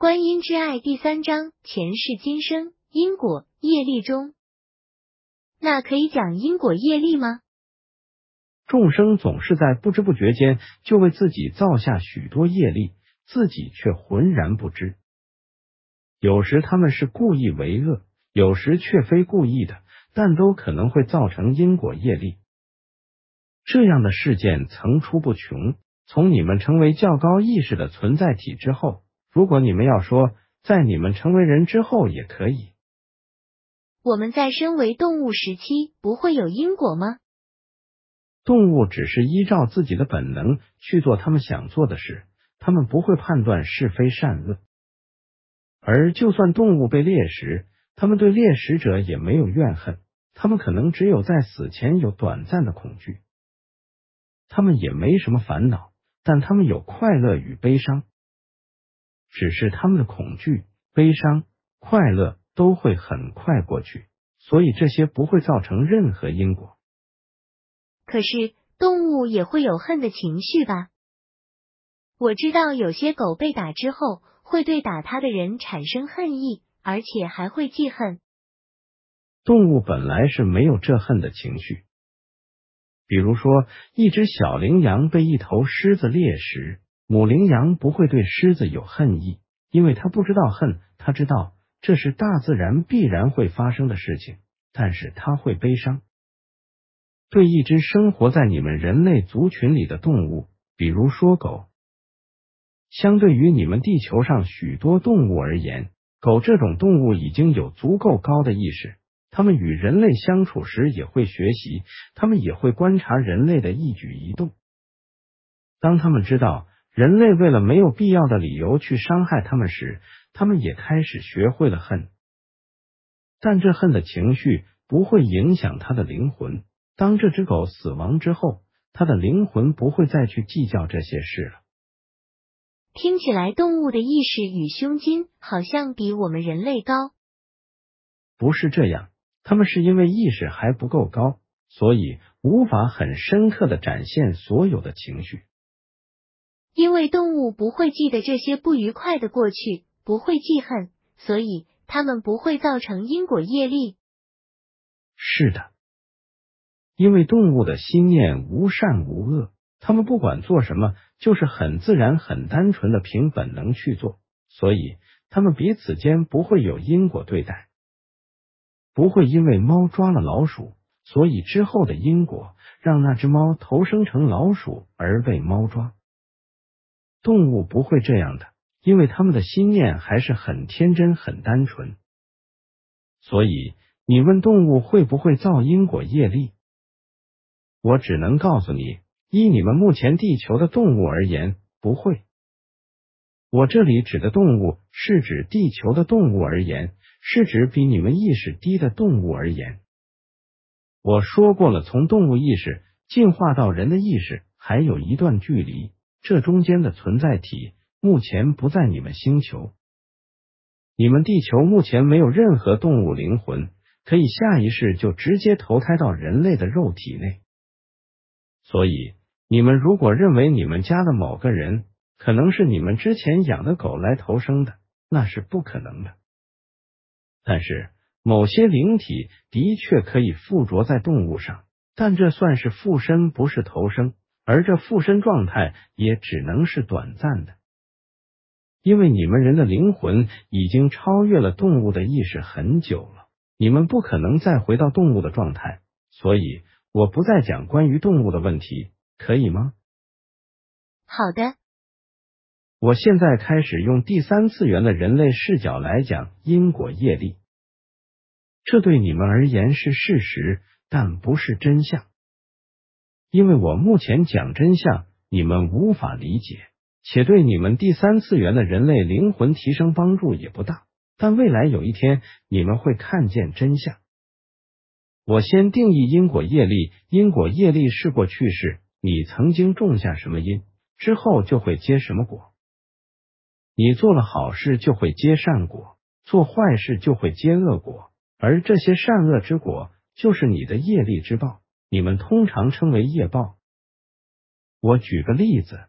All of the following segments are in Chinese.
观音之爱第三章前世今生因果业力中，那可以讲因果业力吗？众生总是在不知不觉间就为自己造下许多业力，自己却浑然不知。有时他们是故意为恶，有时却非故意的，但都可能会造成因果业力。这样的事件层出不穷。从你们成为较高意识的存在体之后，如果你们要说在你们成为人之后也可以，我们在身为动物时期不会有因果吗？动物只是依照自己的本能去做他们想做的事，他们不会判断是非善恶。而就算动物被猎食，他们对猎食者也没有怨恨，他们可能只有在死前有短暂的恐惧，他们也没什么烦恼。但他们有快乐与悲伤，只是他们的恐惧、悲伤、快乐都会很快过去，所以这些不会造成任何因果。可是动物也会有恨的情绪吧？我知道有些狗被打之后会对打它的人产生恨意，而且还会记恨。动物本来是没有这恨的情绪。比如说，一只小羚羊被一头狮子猎食，母羚羊不会对狮子有恨意，因为它不知道恨，它知道这是大自然必然会发生的事情，但是它会悲伤。对一只生活在你们人类族群里的动物，比如说狗，相对于你们地球上许多动物而言，狗这种动物已经有足够高的意识。它们与人类相处时也会学习，它们也会观察人类的一举一动。当他们知道人类为了没有必要的理由去伤害他们时，他们也开始学会了恨。但这恨的情绪不会影响他的灵魂。当这只狗死亡之后，他的灵魂不会再去计较这些事了。听起来，动物的意识与胸襟好像比我们人类高。不是这样。他们是因为意识还不够高，所以无法很深刻的展现所有的情绪。因为动物不会记得这些不愉快的过去，不会记恨，所以它们不会造成因果业力。是的，因为动物的心念无善无恶，他们不管做什么，就是很自然、很单纯的凭本能去做，所以他们彼此间不会有因果对待。不会因为猫抓了老鼠，所以之后的因果让那只猫投生成老鼠而被猫抓。动物不会这样的，因为他们的心念还是很天真、很单纯。所以你问动物会不会造因果业力，我只能告诉你，依你们目前地球的动物而言，不会。我这里指的动物是指地球的动物而言。是指比你们意识低的动物而言，我说过了，从动物意识进化到人的意识还有一段距离，这中间的存在体目前不在你们星球。你们地球目前没有任何动物灵魂可以下一世就直接投胎到人类的肉体内，所以你们如果认为你们家的某个人可能是你们之前养的狗来投生的，那是不可能的。但是某些灵体的确可以附着在动物上，但这算是附身，不是投生，而这附身状态也只能是短暂的，因为你们人的灵魂已经超越了动物的意识很久了，你们不可能再回到动物的状态，所以我不再讲关于动物的问题，可以吗？好的。我现在开始用第三次元的人类视角来讲因果业力，这对你们而言是事实，但不是真相。因为我目前讲真相，你们无法理解，且对你们第三次元的人类灵魂提升帮助也不大。但未来有一天，你们会看见真相。我先定义因果业力，因果业力是过去式，你曾经种下什么因，之后就会结什么果。你做了好事就会结善果，做坏事就会结恶果，而这些善恶之果就是你的业力之报，你们通常称为业报。我举个例子，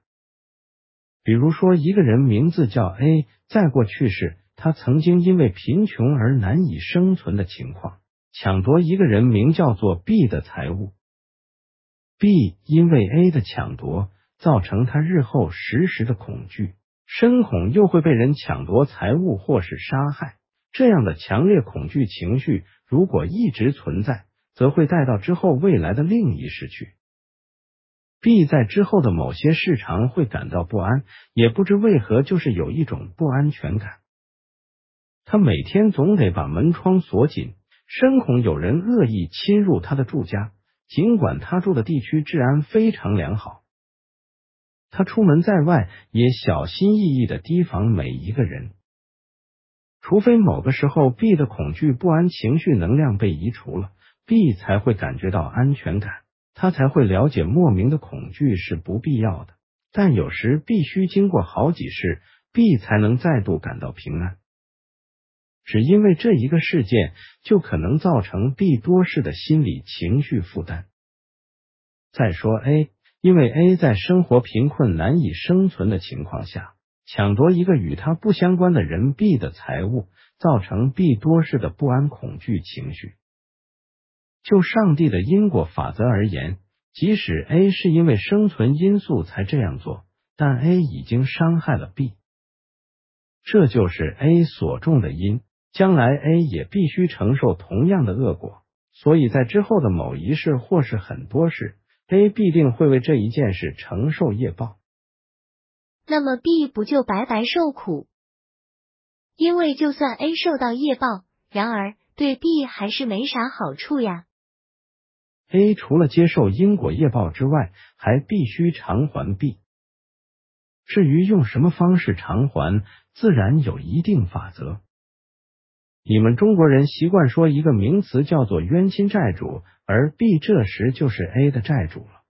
比如说一个人名字叫 A，在过去世，他曾经因为贫穷而难以生存的情况，抢夺一个人名叫做 B 的财物。B 因为 A 的抢夺，造成他日后时时的恐惧，深恐又会被人抢夺财物或是杀害。这样的强烈恐惧情绪，如果一直存在，则会带到之后未来的另一世去。B 在之后的某些事常会感到不安，也不知为何，就是有一种不安全感。他每天总得把门窗锁紧，深恐有人恶意侵入他的住家，尽管他住的地区治安非常良好。他出门在外也小心翼翼的提防每一个人，除非某个时候 B 的恐惧不安情绪能量被移除了，B 才会感觉到安全感。他才会了解莫名的恐惧是不必要的，但有时必须经过好几世，B 才能再度感到平安。只因为这一个事件，就可能造成 B 多事的心理情绪负担。再说 A，因为 A 在生活贫困难以生存的情况下，抢夺一个与他不相关的人 B 的财物，造成 B 多事的不安恐惧情绪。就上帝的因果法则而言，即使 A 是因为生存因素才这样做，但 A 已经伤害了 B，这就是 A 所种的因，将来 A 也必须承受同样的恶果。所以在之后的某一世或是很多事，A 必定会为这一件事承受业报。那么 B 不就白白受苦？因为就算 A 受到业报，然而对 B 还是没啥好处呀。A 除了接受因果业报之外，还必须偿还 B。至于用什么方式偿还，自然有一定法则。你们中国人习惯说一个名词叫做冤亲债主，而 B 这时就是 A 的债主了。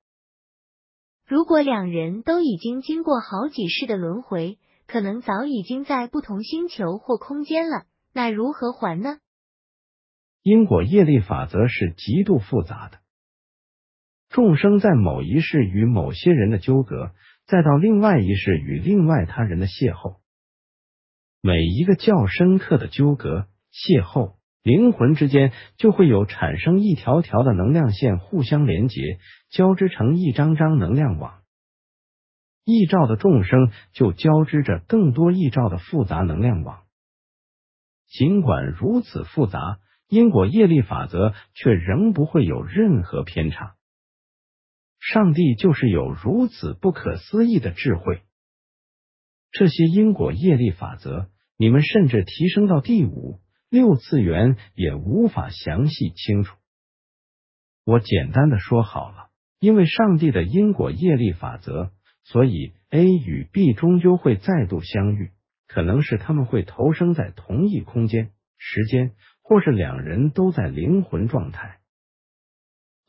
如果两人都已经经过好几世的轮回，可能早已经在不同星球或空间了，那如何还呢？因果业力法则是极度复杂的。众生在某一世与某些人的纠葛，再到另外一世与另外他人的邂逅，每一个较深刻的纠葛、邂逅，灵魂之间就会有产生一条条的能量线互相连接，交织成一张张能量网。异兆的众生就交织着更多异兆的复杂能量网。尽管如此复杂，因果业力法则却仍不会有任何偏差。上帝就是有如此不可思议的智慧。这些因果业力法则，你们甚至提升到第五、六次元也无法详细清楚。我简单的说好了，因为上帝的因果业力法则，所以 A 与 B 终究会再度相遇，可能是他们会投生在同一空间、时间，或是两人都在灵魂状态。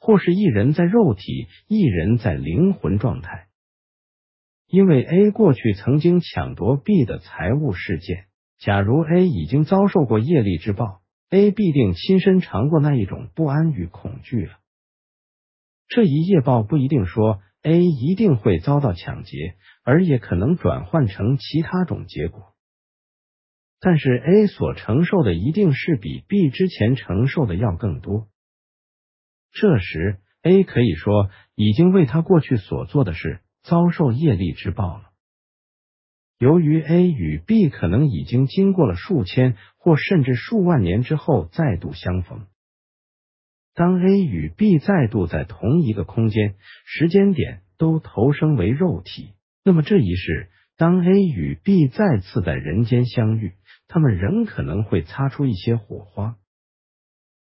或是一人在肉体，一人在灵魂状态。因为 A 过去曾经抢夺 B 的财物事件，假如 A 已经遭受过业力之报，A 必定亲身尝过那一种不安与恐惧了。这一业报不一定说 A 一定会遭到抢劫，而也可能转换成其他种结果。但是 A 所承受的一定是比 B 之前承受的要更多。这时，A 可以说已经为他过去所做的事遭受业力之报了。由于 A 与 B 可能已经经过了数千或甚至数万年之后再度相逢，当 A 与 B 再度在同一个空间、时间点都投生为肉体，那么这一世，当 A 与 B 再次在人间相遇，他们仍可能会擦出一些火花。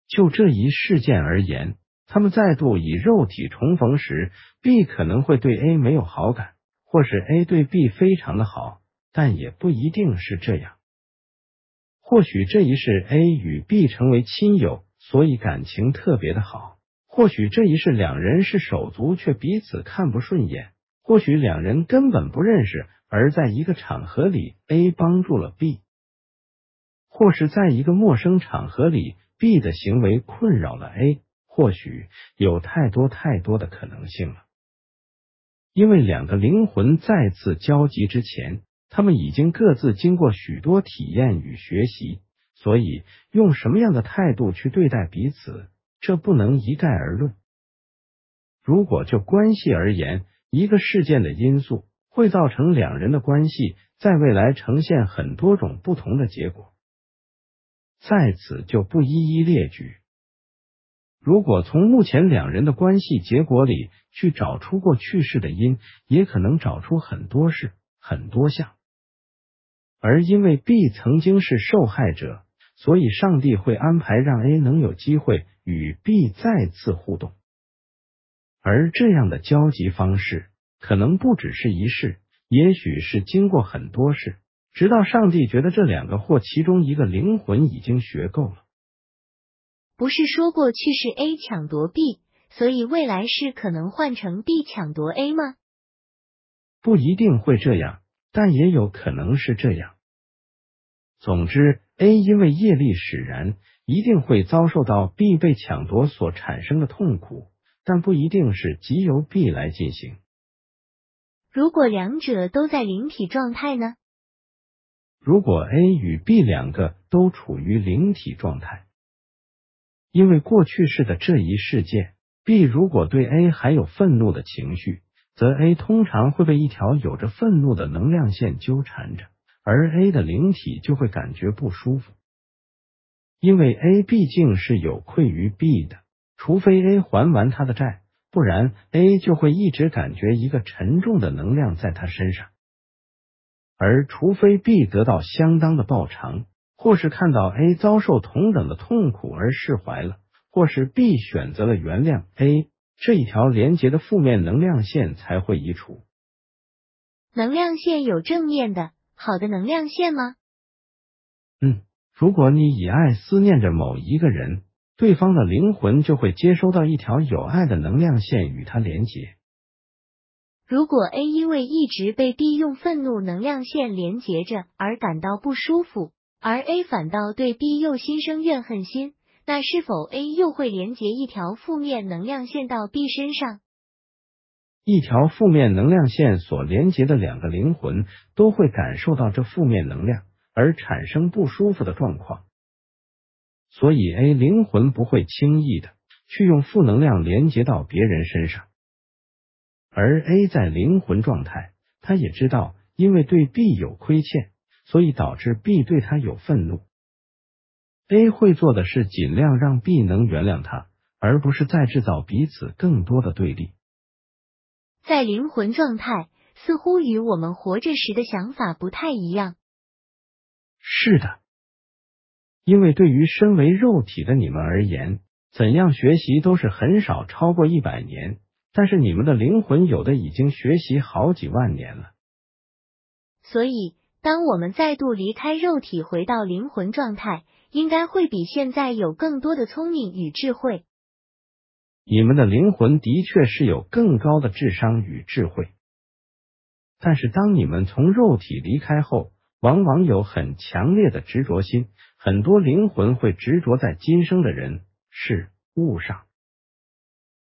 就这一事件而言。他们再度以肉体重逢时，B 可能会对 A 没有好感，或是 A 对 B 非常的好，但也不一定是这样。或许这一世 A 与 B 成为亲友，所以感情特别的好；或许这一世两人是手足，却彼此看不顺眼；或许两人根本不认识，而在一个场合里，A 帮助了 B，或是在一个陌生场合里，B 的行为困扰了 A。或许有太多太多的可能性了，因为两个灵魂再次交集之前，他们已经各自经过许多体验与学习，所以用什么样的态度去对待彼此，这不能一概而论。如果就关系而言，一个事件的因素会造成两人的关系在未来呈现很多种不同的结果，在此就不一一列举。如果从目前两人的关系结果里去找出过去式的因，也可能找出很多事、很多项。而因为 B 曾经是受害者，所以上帝会安排让 A 能有机会与 B 再次互动。而这样的交集方式可能不只是一世，也许是经过很多世，直到上帝觉得这两个或其中一个灵魂已经学够了。不是说过去是 A 抢夺 B，所以未来是可能换成 B 抢夺 A 吗？不一定会这样，但也有可能是这样。总之，A 因为业力使然，一定会遭受到 B 被抢夺所产生的痛苦。但不一定是即由 B 来进行。如果两者都在灵体状态呢？如果 A 与 B 两个都处于灵体状态，因为过去式的这一事件，B 如果对 A 还有愤怒的情绪，则 A 通常会被一条有着愤怒的能量线纠缠着，而 A 的灵体就会感觉不舒服，因为 A 毕竟是有愧于 B 的。除非 A 还完他的债，不然 A 就会一直感觉一个沉重的能量在他身上。而除非 B 得到相当的报偿，或是看到 A 遭受同等的痛苦而释怀了，或是 B 选择了原谅 A，这一条连接的负面能量线才会移除。能量线有正面的好的能量线吗？嗯，如果你以爱思念着某一个人。对方的灵魂就会接收到一条有爱的能量线与他连接。如果 A 因为一直被 B 用愤怒能量线连接着而感到不舒服，而 A 反倒对 B 又心生怨恨心，那是否 A 又会连接一条负面能量线到 B 身上？一条负面能量线所连接的两个灵魂都会感受到这负面能量而产生不舒服的状况。所以，A 灵魂不会轻易的去用负能量连接到别人身上，而 A 在灵魂状态，他也知道，因为对 B 有亏欠，所以导致 B 对他有愤怒。A 会做的是尽量让 B 能原谅他，而不是再制造彼此更多的对立。在灵魂状态，似乎与我们活着时的想法不太一样。是的。因为对于身为肉体的你们而言，怎样学习都是很少超过一百年，但是你们的灵魂有的已经学习好几万年了。所以，当我们再度离开肉体，回到灵魂状态，应该会比现在有更多的聪明与智慧。你们的灵魂的确是有更高的智商与智慧，但是当你们从肉体离开后，往往有很强烈的执着心。很多灵魂会执着在今生的人事物上。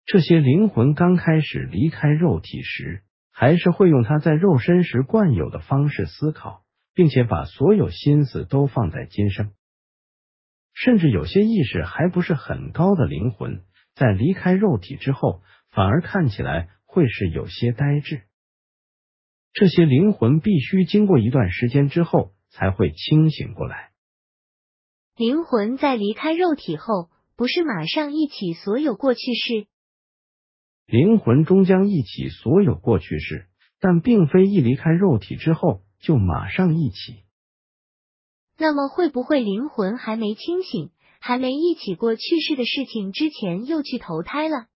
这些灵魂刚开始离开肉体时，还是会用他在肉身时惯有的方式思考，并且把所有心思都放在今生。甚至有些意识还不是很高的灵魂，在离开肉体之后，反而看起来会是有些呆滞。这些灵魂必须经过一段时间之后，才会清醒过来。灵魂在离开肉体后，不是马上忆起所有过去式。灵魂终将忆起所有过去式，但并非一离开肉体之后就马上一起。那么，会不会灵魂还没清醒，还没一起过去世的事情之前，又去投胎了？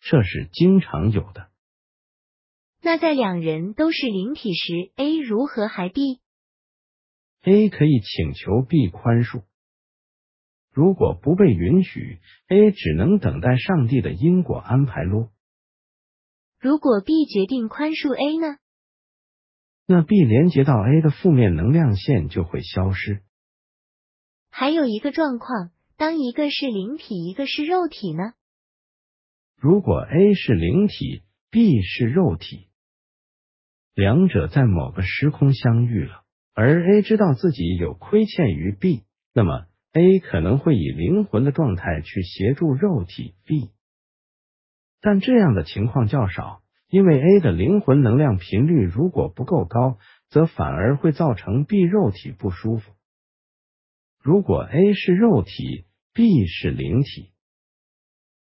这是经常有的。那在两人都是灵体时，A 如何还 B？A 可以请求 B 宽恕，如果不被允许，A 只能等待上帝的因果安排咯。如果 B 决定宽恕 A 呢？那 B 连接到 A 的负面能量线就会消失。还有一个状况，当一个是灵体，一个是肉体呢？如果 A 是灵体，B 是肉体。两者在某个时空相遇了，而 A 知道自己有亏欠于 B，那么 A 可能会以灵魂的状态去协助肉体 B，但这样的情况较少，因为 A 的灵魂能量频率如果不够高，则反而会造成 B 肉体不舒服。如果 A 是肉体，B 是灵体，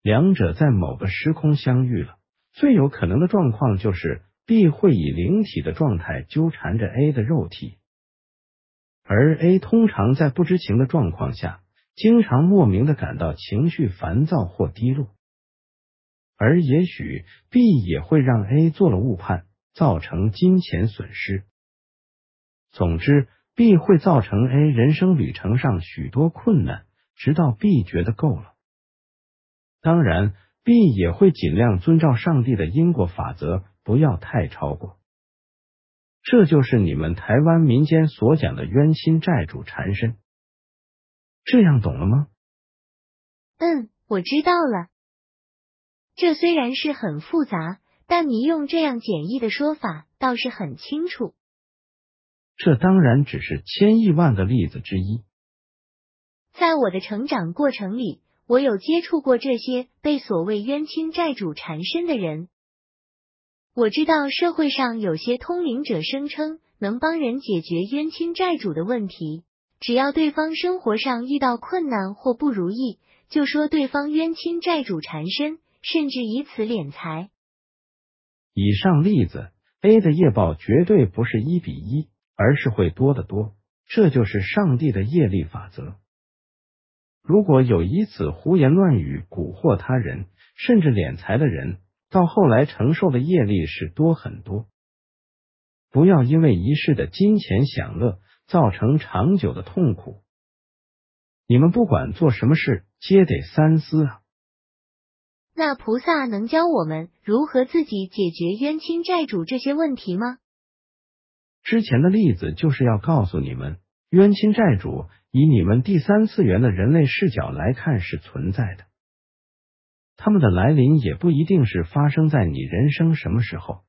两者在某个时空相遇了，最有可能的状况就是 B 会以灵体的状态纠缠着 A 的肉体，而 A 通常在不知情的状况下，经常莫名的感到情绪烦躁或低落，而也许 B 也会让 A 做了误判，造成金钱损失。总之。B 会造成 A 人生旅程上许多困难，直到 B 觉得够了。当然，B 也会尽量遵照上帝的因果法则，不要太超过。这就是你们台湾民间所讲的冤亲债主缠身。这样懂了吗？嗯，我知道了。这虽然是很复杂，但你用这样简易的说法倒是很清楚。这当然只是千亿万个例子之一。在我的成长过程里，我有接触过这些被所谓冤亲债主缠身的人。我知道社会上有些通灵者声称能帮人解决冤亲债主的问题，只要对方生活上遇到困难或不如意，就说对方冤亲债主缠身，甚至以此敛财。以上例子 A 的业报绝对不是一比一。而是会多得多，这就是上帝的业力法则。如果有以此胡言乱语蛊惑他人，甚至敛财的人，到后来承受的业力是多很多。不要因为一世的金钱享乐，造成长久的痛苦。你们不管做什么事，皆得三思啊。那菩萨能教我们如何自己解决冤亲债主这些问题吗？之前的例子就是要告诉你们，冤亲债主以你们第三次元的人类视角来看是存在的，他们的来临也不一定是发生在你人生什么时候，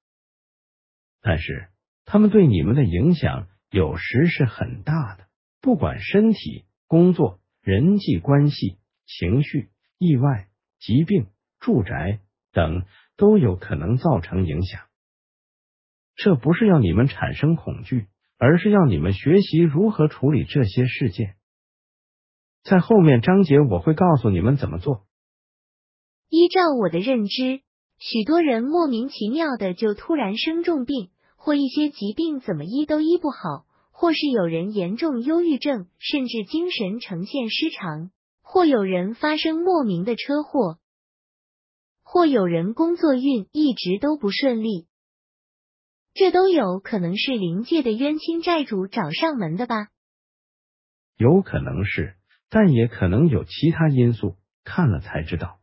但是他们对你们的影响有时是很大的，不管身体、工作、人际关系、情绪、意外、疾病、住宅等，都有可能造成影响。这不是要你们产生恐惧，而是要你们学习如何处理这些事件。在后面章节我会告诉你们怎么做。依照我的认知，许多人莫名其妙的就突然生重病，或一些疾病怎么医都医不好，或是有人严重忧郁症，甚至精神呈现失常，或有人发生莫名的车祸，或有人工作运一直都不顺利。这都有可能是灵界的冤亲债主找上门的吧？有可能是，但也可能有其他因素，看了才知道。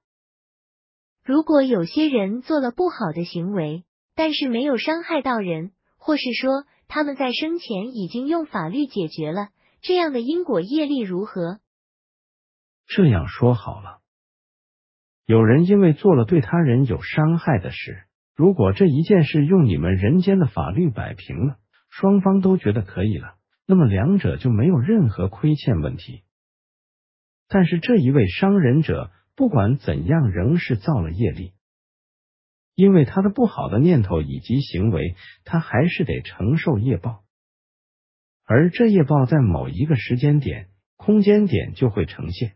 如果有些人做了不好的行为，但是没有伤害到人，或是说他们在生前已经用法律解决了，这样的因果业力如何？这样说好了，有人因为做了对他人有伤害的事。如果这一件事用你们人间的法律摆平了，双方都觉得可以了，那么两者就没有任何亏欠问题。但是这一位伤人者不管怎样仍是造了业力，因为他的不好的念头以及行为，他还是得承受业报。而这业报在某一个时间点、空间点就会呈现。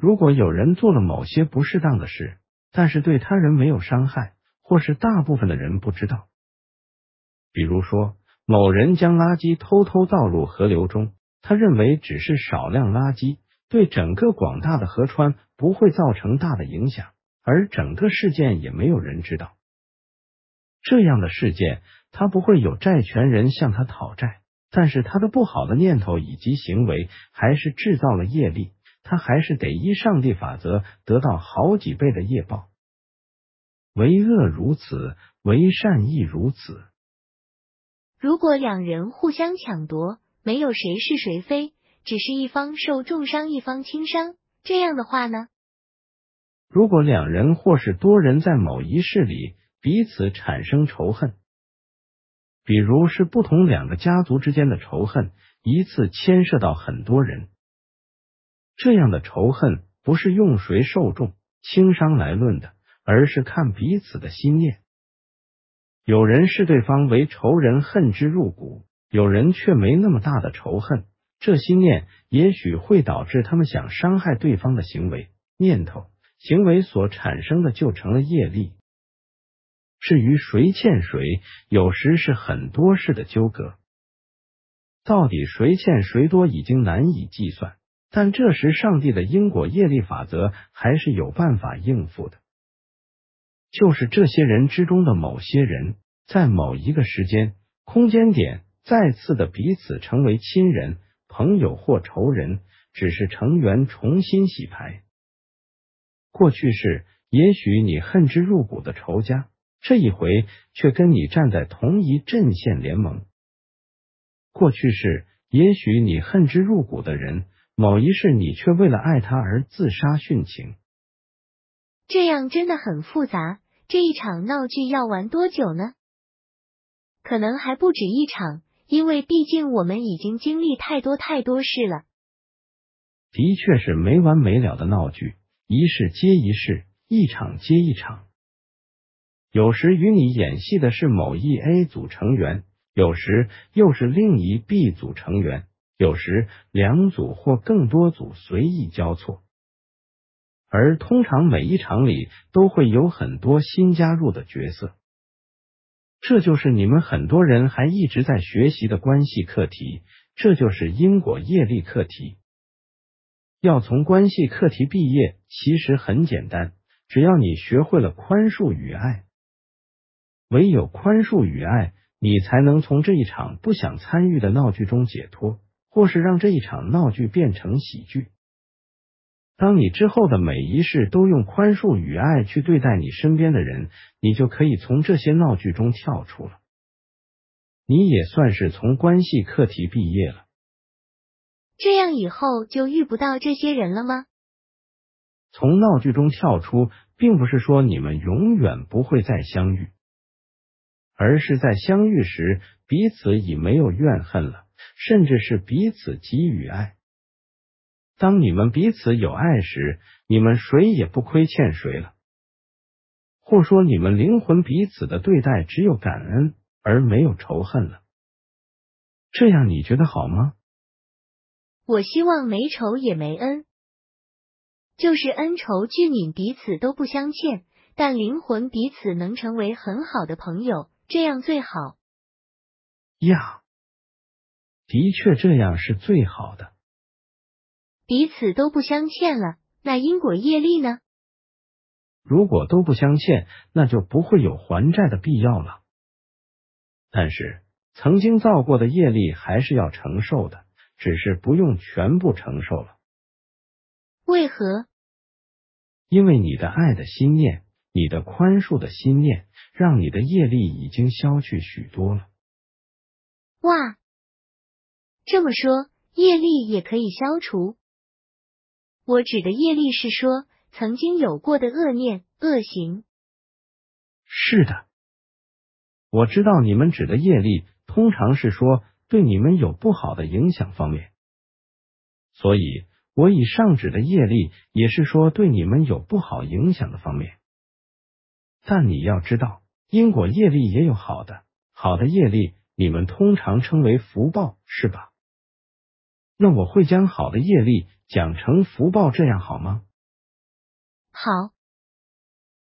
如果有人做了某些不适当的事，但是对他人没有伤害。或是大部分的人不知道，比如说某人将垃圾偷偷倒入河流中，他认为只是少量垃圾，对整个广大的河川不会造成大的影响，而整个事件也没有人知道。这样的事件，他不会有债权人向他讨债，但是他的不好的念头以及行为还是制造了业力，他还是得依上帝法则得到好几倍的业报。为恶如此，为善亦如此。如果两人互相抢夺，没有谁是谁非，只是一方受重伤，一方轻伤，这样的话呢？如果两人或是多人在某一世里彼此产生仇恨，比如是不同两个家族之间的仇恨，一次牵涉到很多人。这样的仇恨不是用谁受重轻伤来论的，而是看彼此的心念。有人视对方为仇人，恨之入骨；有人却没那么大的仇恨。这心念也许会导致他们想伤害对方的行为、念头、行为所产生的，就成了业力。至于谁欠谁，有时是很多事的纠葛，到底谁欠谁多，已经难以计算。但这时，上帝的因果业力法则还是有办法应付的。就是这些人之中的某些人，在某一个时间、空间点，再次的彼此成为亲人、朋友或仇人，只是成员重新洗牌。过去是也许你恨之入骨的仇家，这一回却跟你站在同一阵线联盟。过去是也许你恨之入骨的人。某一世，你却为了爱他而自杀殉情，这样真的很复杂。这一场闹剧要玩多久呢？可能还不止一场，因为毕竟我们已经经历太多太多事了。的确是没完没了的闹剧，一世接一世，一场接一场。有时与你演戏的是某一 A 组成员，有时又是另一 B 组成员。有时两组或更多组随意交错，而通常每一场里都会有很多新加入的角色。这就是你们很多人还一直在学习的关系课题，这就是因果业力课题。要从关系课题毕业，其实很简单，只要你学会了宽恕与爱。唯有宽恕与爱，你才能从这一场不想参与的闹剧中解脱。或是让这一场闹剧变成喜剧。当你之后的每一世都用宽恕与爱去对待你身边的人，你就可以从这些闹剧中跳出了。你也算是从关系课题毕业了。这样以后就遇不到这些人了吗？从闹剧中跳出，并不是说你们永远不会再相遇，而是在相遇时彼此已没有怨恨了。甚至是彼此给予爱。当你们彼此有爱时，你们谁也不亏欠谁了。或说，你们灵魂彼此的对待只有感恩而没有仇恨了。这样你觉得好吗？我希望没仇也没恩，就是恩仇俱泯，彼此都不相欠，但灵魂彼此能成为很好的朋友，这样最好。呀。的确，这样是最好的。彼此都不相欠了，那因果业力呢？如果都不相欠，那就不会有还债的必要了。但是，曾经造过的业力还是要承受的，只是不用全部承受了。为何？因为你的爱的心念，你的宽恕的心念，让你的业力已经消去许多了。哇！这么说，业力也可以消除。我指的业力是说曾经有过的恶念、恶行。是的，我知道你们指的业力，通常是说对你们有不好的影响方面。所以，我以上指的业力，也是说对你们有不好影响的方面。但你要知道，因果业力也有好的，好的业力，你们通常称为福报，是吧？那我会将好的业力讲成福报，这样好吗？好，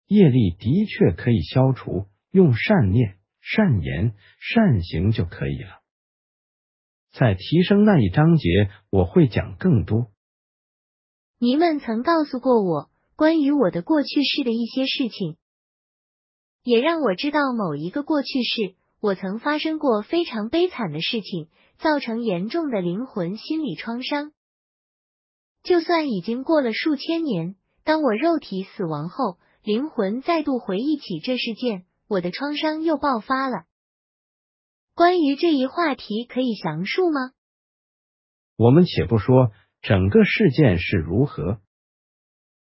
业力的确可以消除，用善念、善言、善行就可以了。在提升那一章节，我会讲更多。您们曾告诉过我关于我的过去式的一些事情，也让我知道某一个过去式，我曾发生过非常悲惨的事情。造成严重的灵魂心理创伤。就算已经过了数千年，当我肉体死亡后，灵魂再度回忆起这事件，我的创伤又爆发了。关于这一话题，可以详述吗？我们且不说整个事件是如何，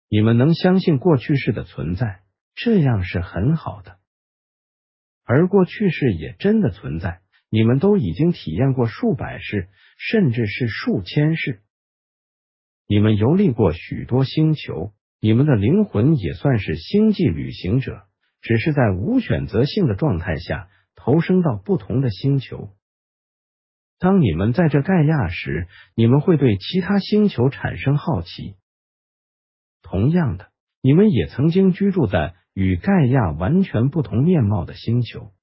你们能相信过去式的存在，这样是很好的。而过去式也真的存在，你们都已经体验过数百世，甚至是数千世。你们游历过许多星球，你们的灵魂也算是星际旅行者，只是在无选择性的状态下投生到不同的星球。当你们在这盖亚时，你们会对其他星球产生好奇。同样的，你们也曾经居住在与盖亚完全不同面貌的星球。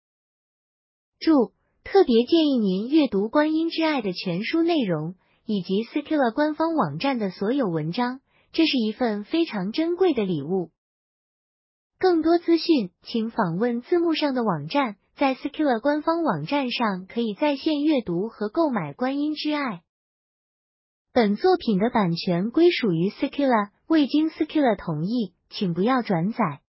注：特别建议您阅读《观音之爱》的全书内容，以及 Skilla 官方网站的所有文章，这是一份非常珍贵的礼物。更多资讯，请访问字幕上的网站。在 Skilla 官方网站上，可以在线阅读和购买《观音之爱》。本作品的版权归属于 Skilla，未经 Skilla 同意，请不要转载。